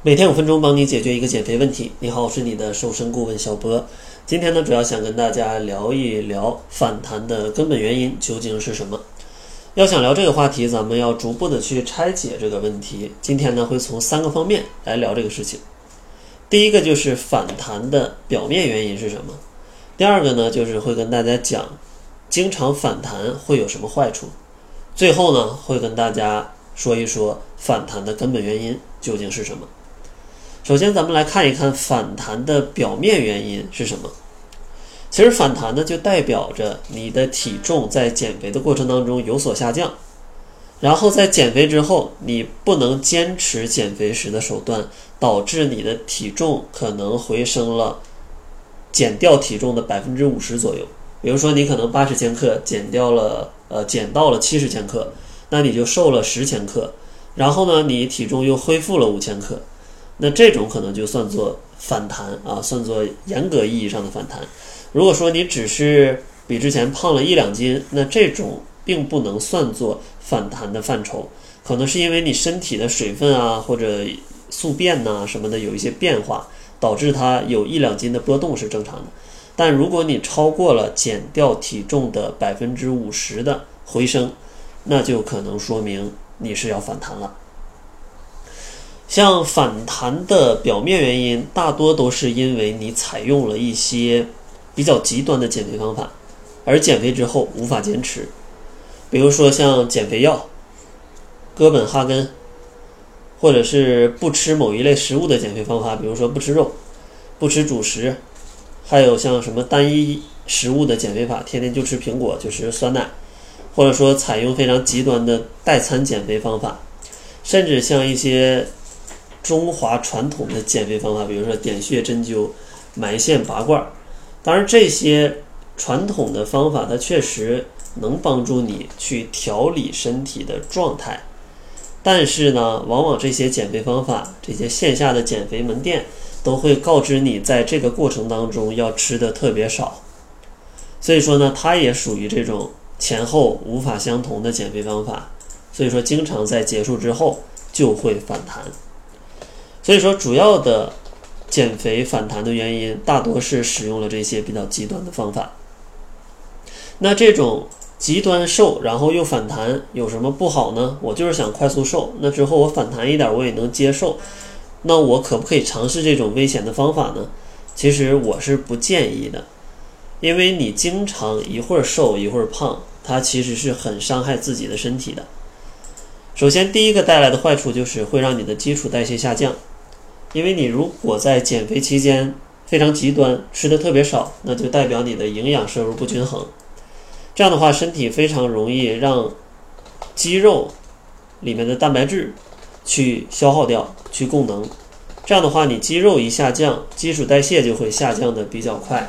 每天五分钟，帮你解决一个减肥问题。你好，我是你的瘦身顾问小波。今天呢，主要想跟大家聊一聊反弹的根本原因究竟是什么。要想聊这个话题，咱们要逐步的去拆解这个问题。今天呢，会从三个方面来聊这个事情。第一个就是反弹的表面原因是什么？第二个呢，就是会跟大家讲，经常反弹会有什么坏处？最后呢，会跟大家说一说反弹的根本原因究竟是什么。首先，咱们来看一看反弹的表面原因是什么。其实反弹呢，就代表着你的体重在减肥的过程当中有所下降，然后在减肥之后，你不能坚持减肥时的手段，导致你的体重可能回升了，减掉体重的百分之五十左右。比如说，你可能八十千克减掉了，呃，减到了七十千克，那你就瘦了十千克，然后呢，你体重又恢复了五千克。那这种可能就算作反弹啊，算作严格意义上的反弹。如果说你只是比之前胖了一两斤，那这种并不能算作反弹的范畴，可能是因为你身体的水分啊或者宿便呐什么的有一些变化，导致它有一两斤的波动是正常的。但如果你超过了减掉体重的百分之五十的回升，那就可能说明你是要反弹了。像反弹的表面原因，大多都是因为你采用了一些比较极端的减肥方法，而减肥之后无法坚持。比如说像减肥药、哥本哈根，或者是不吃某一类食物的减肥方法，比如说不吃肉、不吃主食，还有像什么单一食物的减肥法，天天就吃苹果、就吃酸奶，或者说采用非常极端的代餐减肥方法，甚至像一些。中华传统的减肥方法，比如说点穴、针灸、埋线、拔罐，当然这些传统的方法，它确实能帮助你去调理身体的状态。但是呢，往往这些减肥方法，这些线下的减肥门店都会告知你，在这个过程当中要吃的特别少。所以说呢，它也属于这种前后无法相同的减肥方法。所以说，经常在结束之后就会反弹。所以说，主要的减肥反弹的原因，大多是使用了这些比较极端的方法。那这种极端瘦，然后又反弹，有什么不好呢？我就是想快速瘦，那之后我反弹一点，我也能接受。那我可不可以尝试这种危险的方法呢？其实我是不建议的，因为你经常一会儿瘦一会儿胖，它其实是很伤害自己的身体的。首先，第一个带来的坏处就是会让你的基础代谢下降。因为你如果在减肥期间非常极端，吃的特别少，那就代表你的营养摄入不均衡。这样的话，身体非常容易让肌肉里面的蛋白质去消耗掉，去供能。这样的话，你肌肉一下降，基础代谢就会下降的比较快，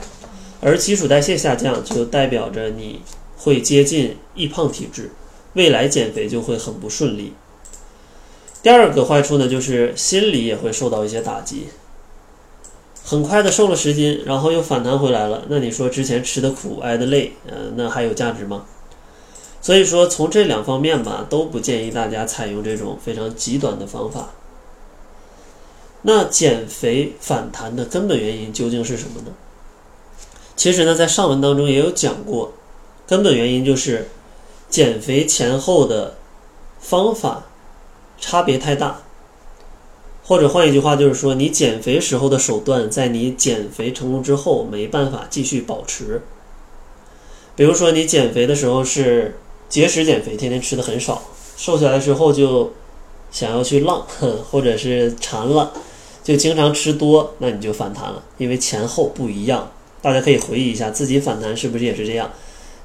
而基础代谢下降就代表着你会接近易胖体质，未来减肥就会很不顺利。第二个坏处呢，就是心理也会受到一些打击。很快的瘦了十斤，然后又反弹回来了，那你说之前吃的苦、挨的累，呃，那还有价值吗？所以说，从这两方面吧，都不建议大家采用这种非常极端的方法。那减肥反弹的根本原因究竟是什么呢？其实呢，在上文当中也有讲过，根本原因就是减肥前后的方法。差别太大，或者换一句话就是说，你减肥时候的手段，在你减肥成功之后没办法继续保持。比如说，你减肥的时候是节食减肥，天天吃的很少，瘦下来之后就想要去浪，或者是馋了，就经常吃多，那你就反弹了，因为前后不一样。大家可以回忆一下，自己反弹是不是也是这样？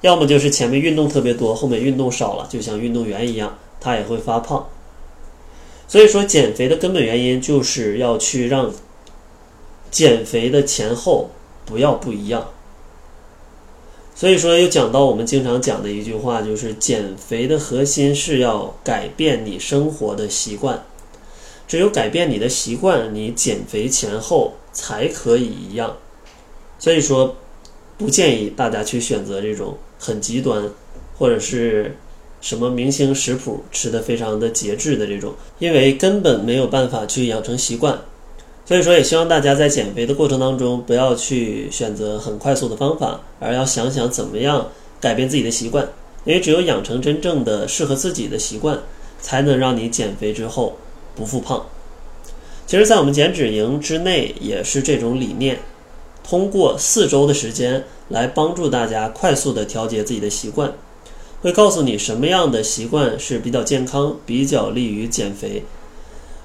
要么就是前面运动特别多，后面运动少了，就像运动员一样，他也会发胖。所以说，减肥的根本原因就是要去让减肥的前后不要不一样。所以说，又讲到我们经常讲的一句话，就是减肥的核心是要改变你生活的习惯。只有改变你的习惯，你减肥前后才可以一样。所以说，不建议大家去选择这种很极端，或者是。什么明星食谱吃的非常的节制的这种，因为根本没有办法去养成习惯。所以说，也希望大家在减肥的过程当中，不要去选择很快速的方法，而要想想怎么样改变自己的习惯。因为只有养成真正的适合自己的习惯，才能让你减肥之后不复胖。其实，在我们减脂营之内也是这种理念，通过四周的时间来帮助大家快速的调节自己的习惯，会告诉你什么样的习惯是比较健康、比较利于减肥。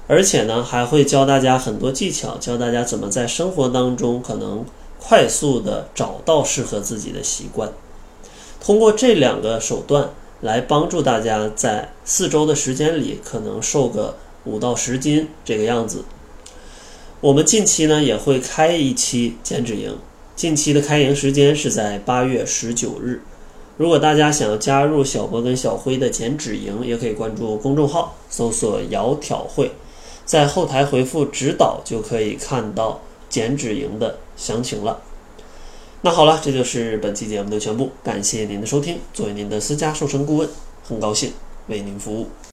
而且呢，还会教大家很多技巧，教大家怎么在生活当中可能快速的找到适合自己的习惯。通过这两个手段来帮助大家在四周的时间里，可能瘦个五到十斤这个样子。我们近期呢也会开一期减脂营，近期的开营时间是在八月十九日。如果大家想要加入小博跟小辉的减脂营，也可以关注公众号，搜索“窈窕会”。在后台回复“指导”就可以看到减脂营的详情了。那好了，这就是本期节目的全部，感谢您的收听。作为您的私家瘦身顾问，很高兴为您服务。